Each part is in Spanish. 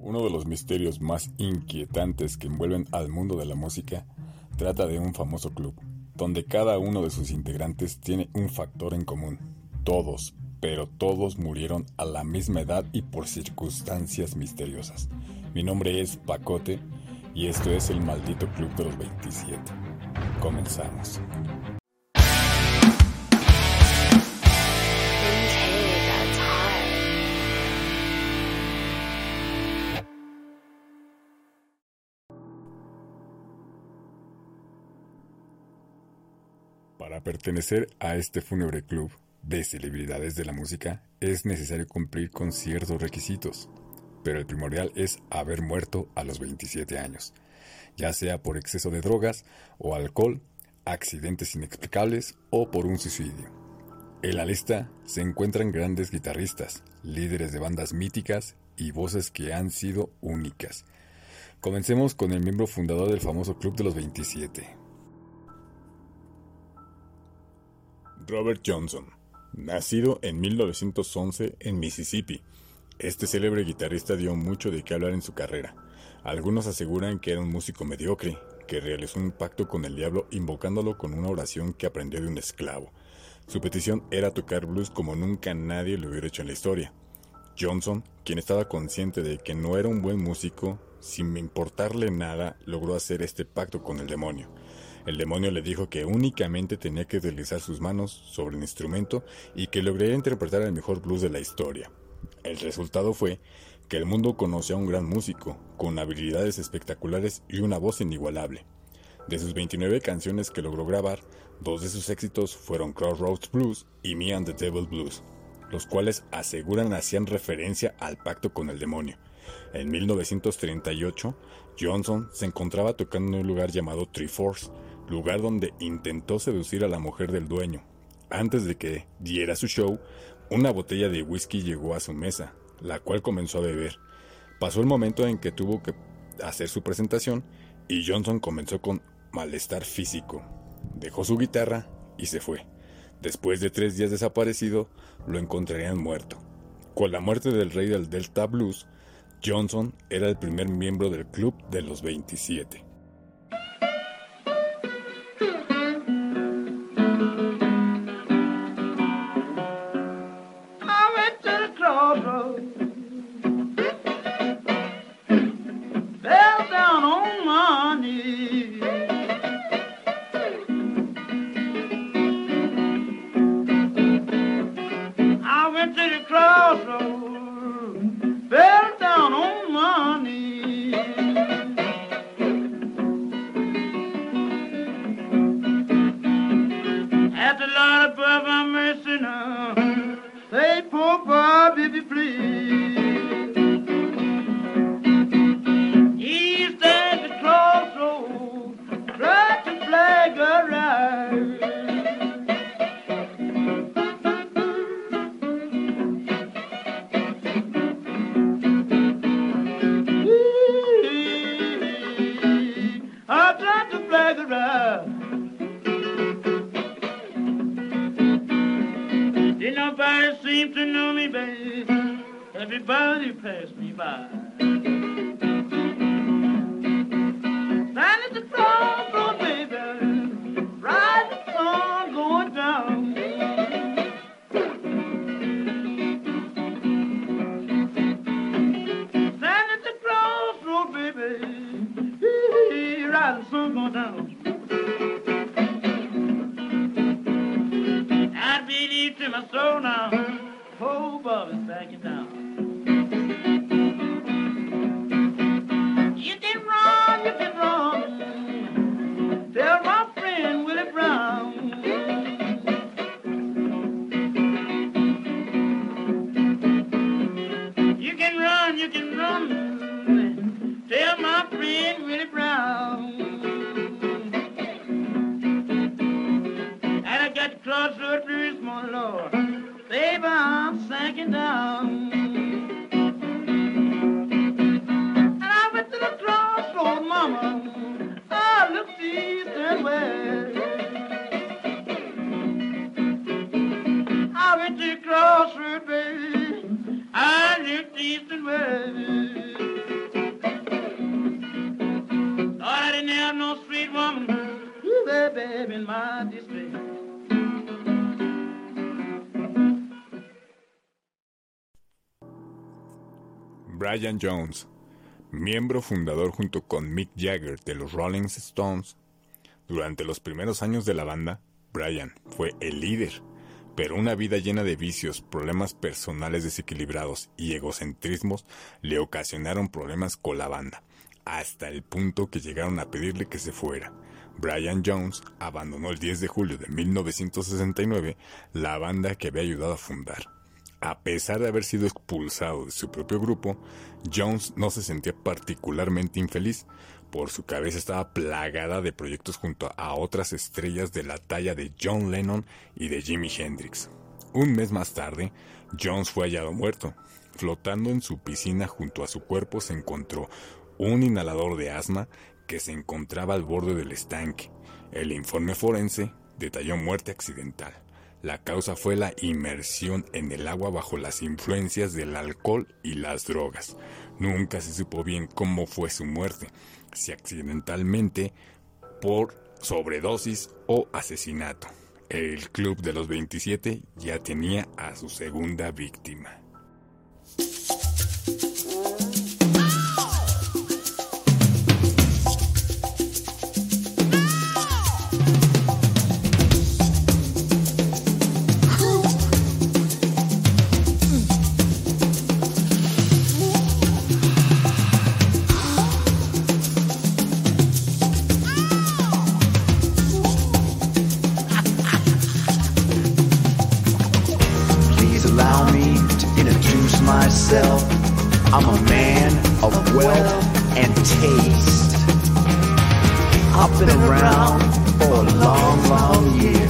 Uno de los misterios más inquietantes que envuelven al mundo de la música trata de un famoso club, donde cada uno de sus integrantes tiene un factor en común. Todos, pero todos murieron a la misma edad y por circunstancias misteriosas. Mi nombre es Pacote y esto es el maldito Club de los 27. Comenzamos. Pertenecer a este fúnebre club de celebridades de la música es necesario cumplir con ciertos requisitos, pero el primordial es haber muerto a los 27 años, ya sea por exceso de drogas o alcohol, accidentes inexplicables o por un suicidio. En la lista se encuentran grandes guitarristas, líderes de bandas míticas y voces que han sido únicas. Comencemos con el miembro fundador del famoso Club de los 27, Robert Johnson, nacido en 1911 en Mississippi. Este célebre guitarrista dio mucho de qué hablar en su carrera. Algunos aseguran que era un músico mediocre, que realizó un pacto con el diablo invocándolo con una oración que aprendió de un esclavo. Su petición era tocar blues como nunca nadie lo hubiera hecho en la historia. Johnson, quien estaba consciente de que no era un buen músico, sin importarle nada, logró hacer este pacto con el demonio. El demonio le dijo que únicamente tenía que deslizar sus manos sobre el instrumento y que lograría interpretar el mejor blues de la historia. El resultado fue que el mundo conoció a un gran músico, con habilidades espectaculares y una voz inigualable. De sus 29 canciones que logró grabar, dos de sus éxitos fueron Crossroads Blues y Me and the Devil Blues, los cuales aseguran hacían referencia al pacto con el demonio. En 1938, Johnson se encontraba tocando en un lugar llamado Three Force, lugar donde intentó seducir a la mujer del dueño. Antes de que diera su show, una botella de whisky llegó a su mesa, la cual comenzó a beber. Pasó el momento en que tuvo que hacer su presentación y Johnson comenzó con malestar físico. Dejó su guitarra y se fue. Después de tres días desaparecido, lo encontrarían muerto. Con la muerte del rey del Delta Blues, Johnson era el primer miembro del club de los 27. seem to know me, babe. Everybody passed me by. Brian Jones, miembro fundador junto con Mick Jagger de los Rolling Stones. Durante los primeros años de la banda, Brian fue el líder, pero una vida llena de vicios, problemas personales desequilibrados y egocentrismos le ocasionaron problemas con la banda, hasta el punto que llegaron a pedirle que se fuera. Brian Jones abandonó el 10 de julio de 1969 la banda que había ayudado a fundar. A pesar de haber sido expulsado de su propio grupo, Jones no se sentía particularmente infeliz, por su cabeza estaba plagada de proyectos junto a otras estrellas de la talla de John Lennon y de Jimi Hendrix. Un mes más tarde, Jones fue hallado muerto. Flotando en su piscina junto a su cuerpo se encontró un inhalador de asma que se encontraba al borde del estanque. El informe forense detalló muerte accidental. La causa fue la inmersión en el agua bajo las influencias del alcohol y las drogas. Nunca se supo bien cómo fue su muerte, si accidentalmente por sobredosis o asesinato. El Club de los 27 ya tenía a su segunda víctima. Taste. I've been around for a long, long year,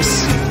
and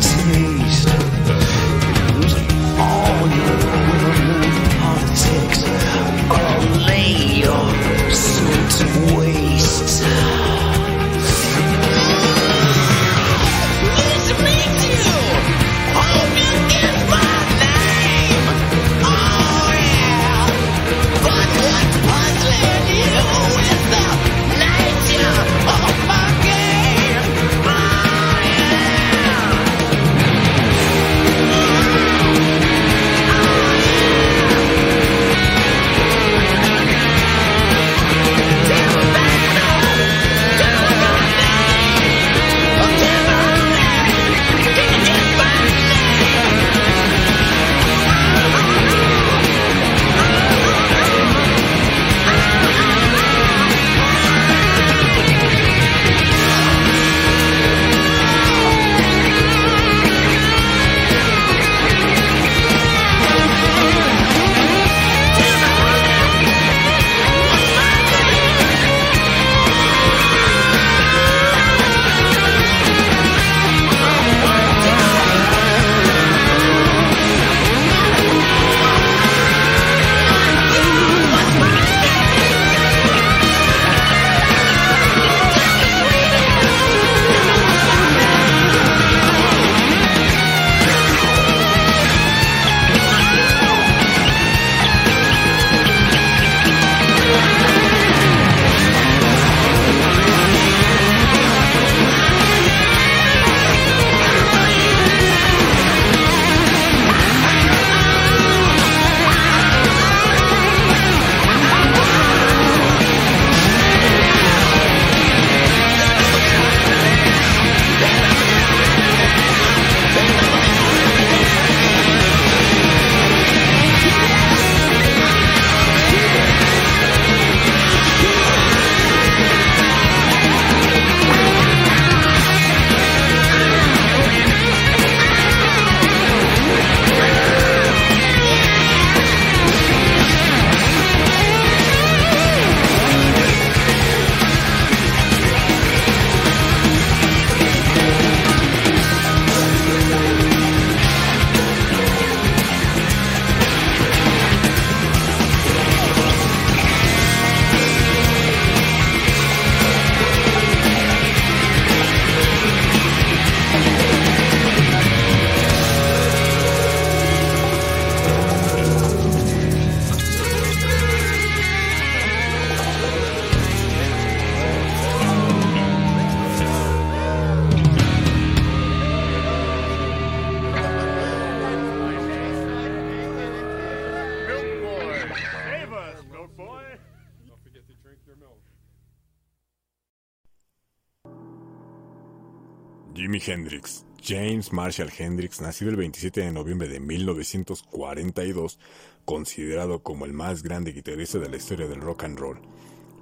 James Marshall Hendrix, nacido el 27 de noviembre de 1942, considerado como el más grande guitarrista de la historia del rock and roll.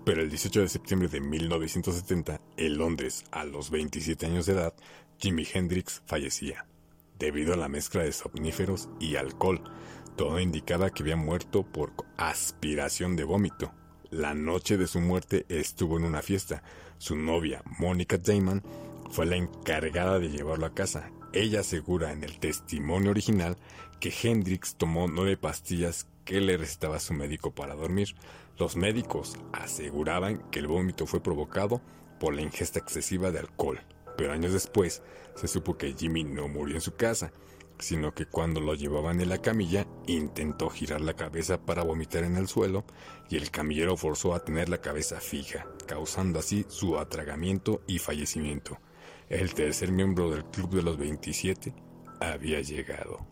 Pero el 18 de septiembre de 1970, en Londres, a los 27 años de edad, Jimi Hendrix fallecía, debido a la mezcla de somníferos y alcohol. Todo indicaba que había muerto por aspiración de vómito. La noche de su muerte estuvo en una fiesta. Su novia, Monica Damon, fue la encargada de llevarlo a casa. Ella asegura en el testimonio original que Hendrix tomó nueve pastillas que le recetaba su médico para dormir. Los médicos aseguraban que el vómito fue provocado por la ingesta excesiva de alcohol, pero años después se supo que Jimmy no murió en su casa, sino que cuando lo llevaban en la camilla intentó girar la cabeza para vomitar en el suelo y el camillero forzó a tener la cabeza fija, causando así su atragamiento y fallecimiento. El tercer miembro del Club de los 27 había llegado.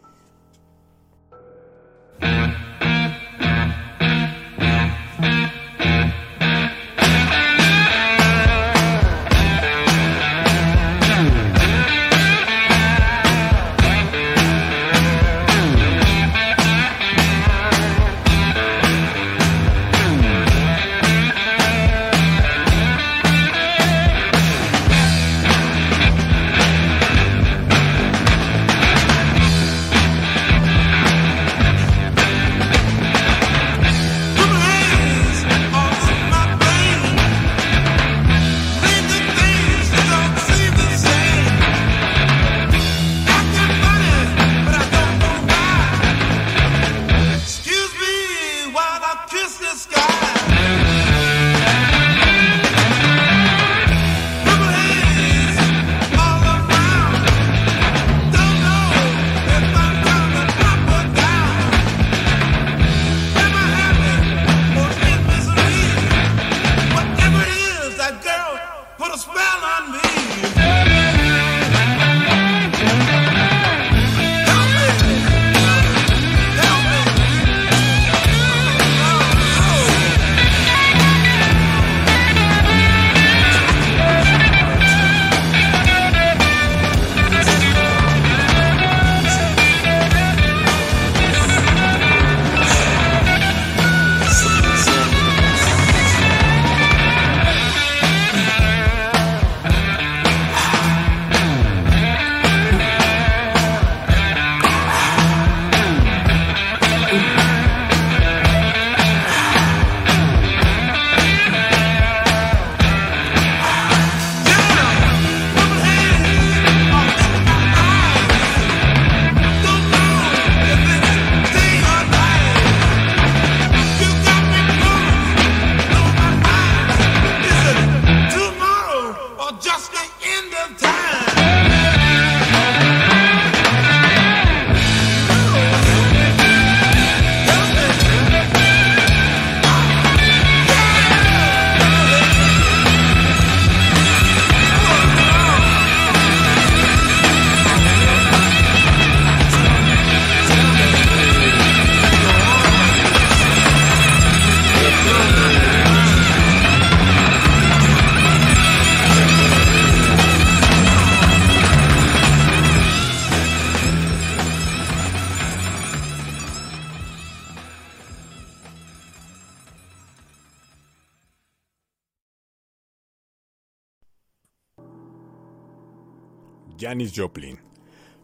Janis Joplin.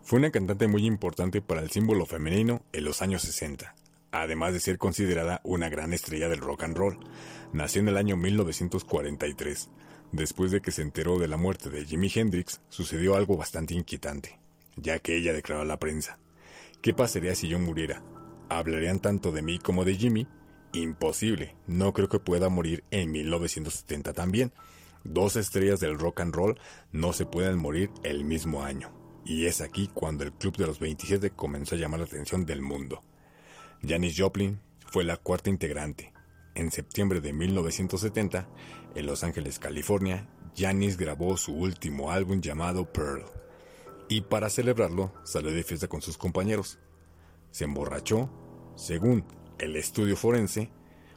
Fue una cantante muy importante para el símbolo femenino en los años 60, además de ser considerada una gran estrella del rock and roll. Nació en el año 1943. Después de que se enteró de la muerte de Jimi Hendrix, sucedió algo bastante inquietante, ya que ella declaró a la prensa, ¿qué pasaría si yo muriera? ¿Hablarían tanto de mí como de Jimmy? Imposible, no creo que pueda morir en 1970 también. Dos estrellas del rock and roll no se pueden morir el mismo año. Y es aquí cuando el Club de los 27 comenzó a llamar la atención del mundo. Janis Joplin fue la cuarta integrante. En septiembre de 1970, en Los Ángeles, California, Janis grabó su último álbum llamado Pearl. Y para celebrarlo, salió de fiesta con sus compañeros. Se emborrachó, según el estudio forense,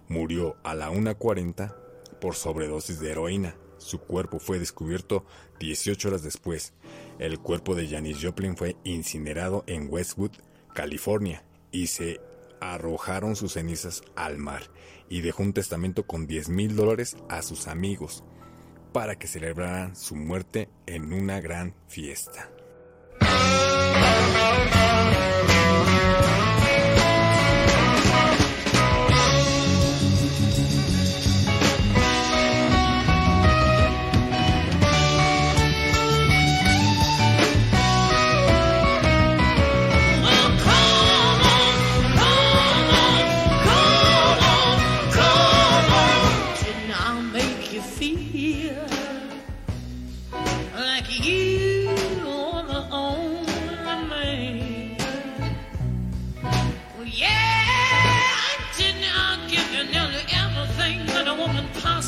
murió a la 1.40 por sobredosis de heroína. Su cuerpo fue descubierto 18 horas después. El cuerpo de Janis Joplin fue incinerado en Westwood, California, y se arrojaron sus cenizas al mar y dejó un testamento con 10 mil dólares a sus amigos para que celebraran su muerte en una gran fiesta.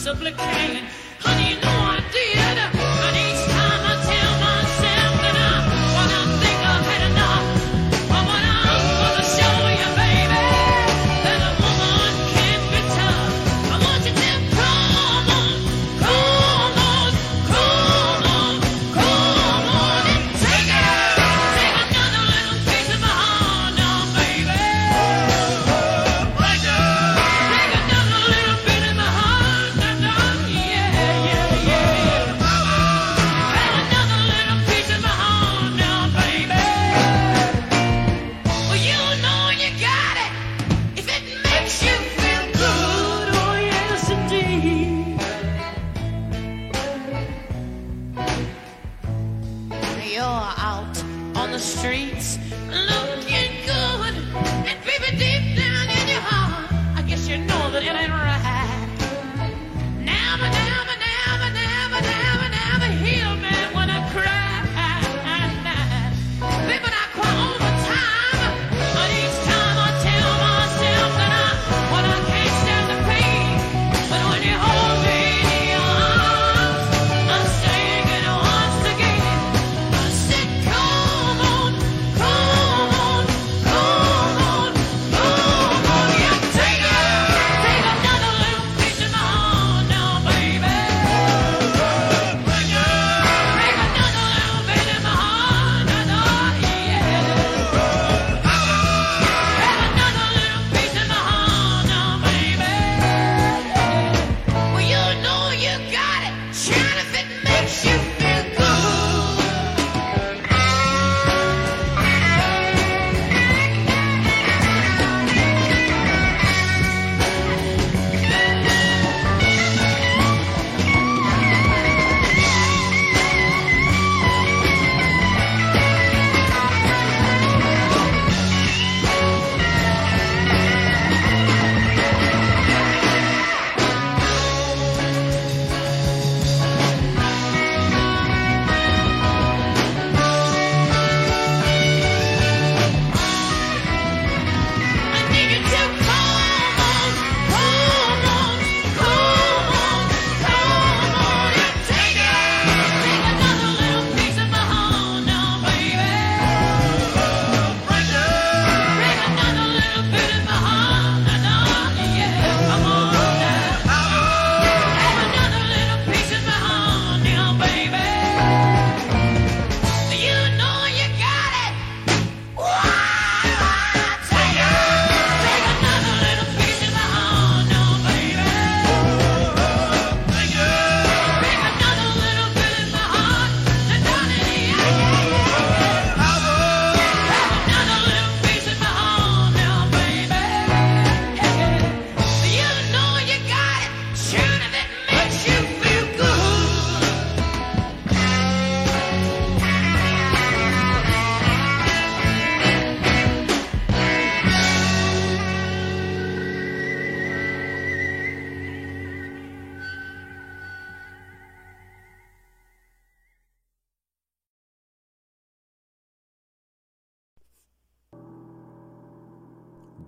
Possibly can?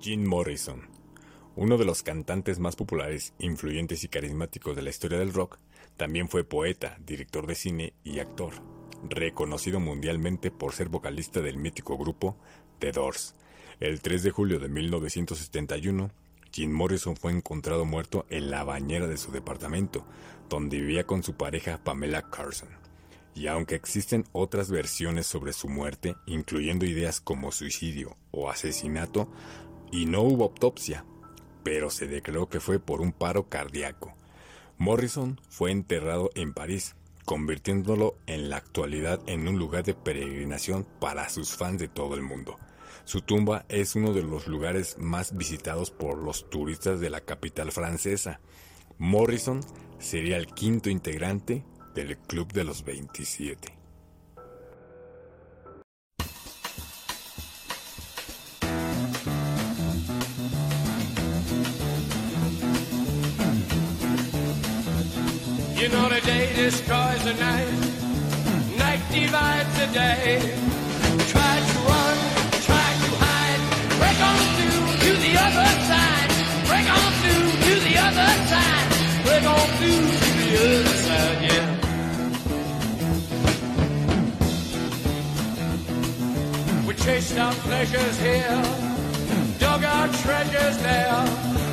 Jim Morrison, uno de los cantantes más populares, influyentes y carismáticos de la historia del rock, también fue poeta, director de cine y actor, reconocido mundialmente por ser vocalista del mítico grupo The Doors. El 3 de julio de 1971, Jim Morrison fue encontrado muerto en la bañera de su departamento, donde vivía con su pareja Pamela Carson. Y aunque existen otras versiones sobre su muerte, incluyendo ideas como suicidio o asesinato, y no hubo autopsia, pero se declaró que fue por un paro cardíaco. Morrison fue enterrado en París, convirtiéndolo en la actualidad en un lugar de peregrinación para sus fans de todo el mundo. Su tumba es uno de los lugares más visitados por los turistas de la capital francesa. Morrison sería el quinto integrante del Club de los 27. You know the day destroys the night, night divides the day. Try to run, try to hide, break on through to the other side, break on through to the other side, break on through to the other side, yeah. We chased our pleasures here, dug our treasures there.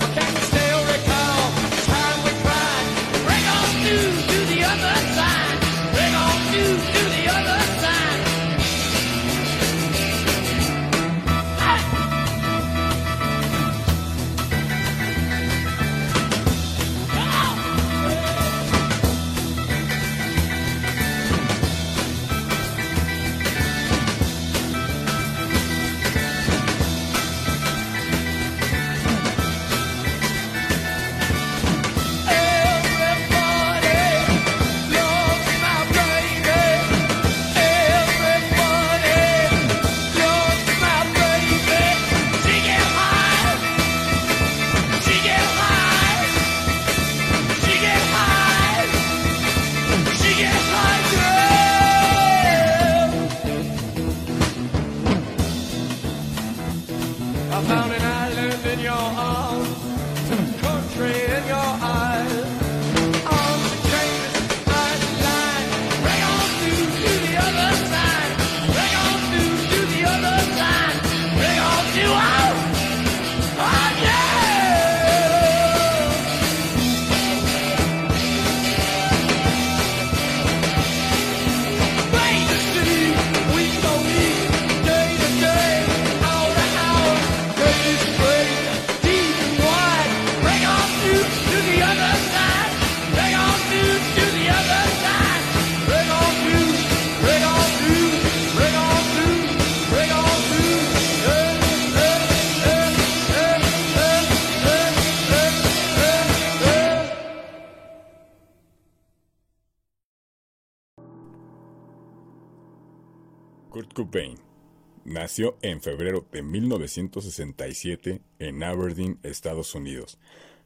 Nació en febrero de 1967 en Aberdeen, Estados Unidos,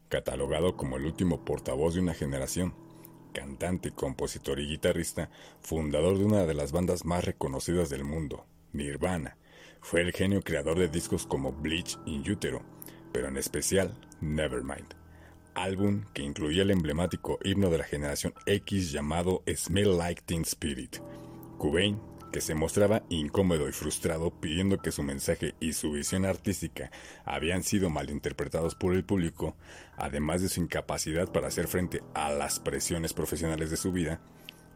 catalogado como el último portavoz de una generación, cantante, compositor y guitarrista, fundador de una de las bandas más reconocidas del mundo, Nirvana. Fue el genio creador de discos como Bleach y Utero, pero en especial Nevermind, álbum que incluía el emblemático himno de la generación X llamado Smell Like Teen Spirit. Que se mostraba incómodo y frustrado pidiendo que su mensaje y su visión artística habían sido malinterpretados por el público, además de su incapacidad para hacer frente a las presiones profesionales de su vida,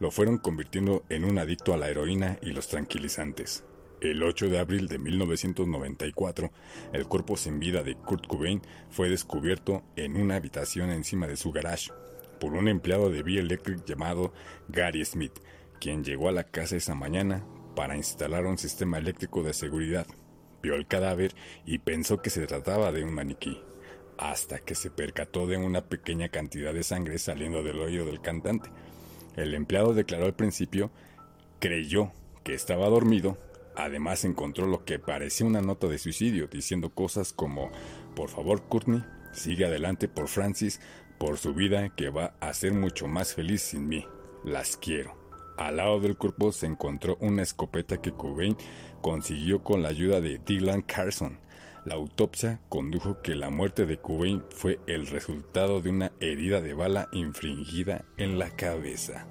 lo fueron convirtiendo en un adicto a la heroína y los tranquilizantes. El 8 de abril de 1994, el cuerpo sin vida de Kurt Cobain fue descubierto en una habitación encima de su garage por un empleado de Vía Electric llamado Gary Smith, quien llegó a la casa esa mañana para instalar un sistema eléctrico de seguridad. Vio el cadáver y pensó que se trataba de un maniquí, hasta que se percató de una pequeña cantidad de sangre saliendo del oído del cantante. El empleado declaró al principio, creyó que estaba dormido, además encontró lo que parecía una nota de suicidio, diciendo cosas como, por favor Courtney, sigue adelante por Francis, por su vida que va a ser mucho más feliz sin mí. Las quiero. Al lado del cuerpo se encontró una escopeta que Cobain consiguió con la ayuda de Dylan Carson. La autopsia condujo que la muerte de Cobain fue el resultado de una herida de bala infringida en la cabeza.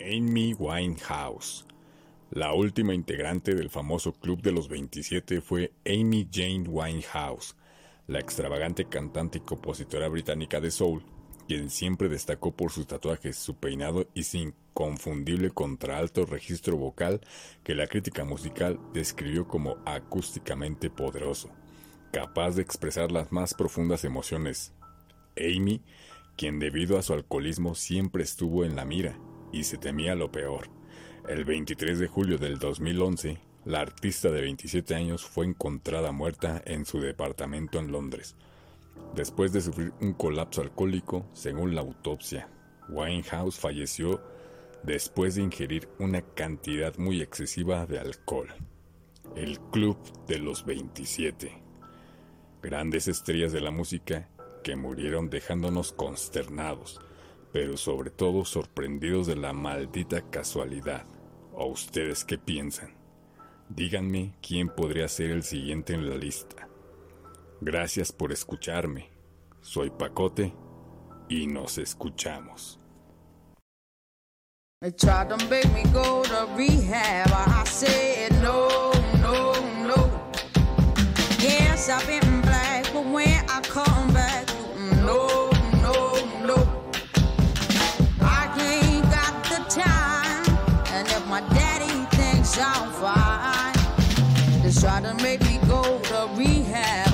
Amy Winehouse. La última integrante del famoso Club de los 27 fue Amy Jane Winehouse, la extravagante cantante y compositora británica de soul, quien siempre destacó por sus tatuajes, su peinado y su inconfundible contralto registro vocal que la crítica musical describió como acústicamente poderoso, capaz de expresar las más profundas emociones. Amy, quien debido a su alcoholismo siempre estuvo en la mira y se temía lo peor. El 23 de julio del 2011, la artista de 27 años fue encontrada muerta en su departamento en Londres, después de sufrir un colapso alcohólico, según la autopsia. Winehouse falleció después de ingerir una cantidad muy excesiva de alcohol. El Club de los 27. Grandes estrellas de la música que murieron dejándonos consternados, pero sobre todo sorprendidos de la maldita casualidad. ¿O ustedes qué piensan? Díganme quién podría ser el siguiente en la lista. Gracias por escucharme. Soy Pacote y nos escuchamos. I'm fine, they try to make me go to rehab.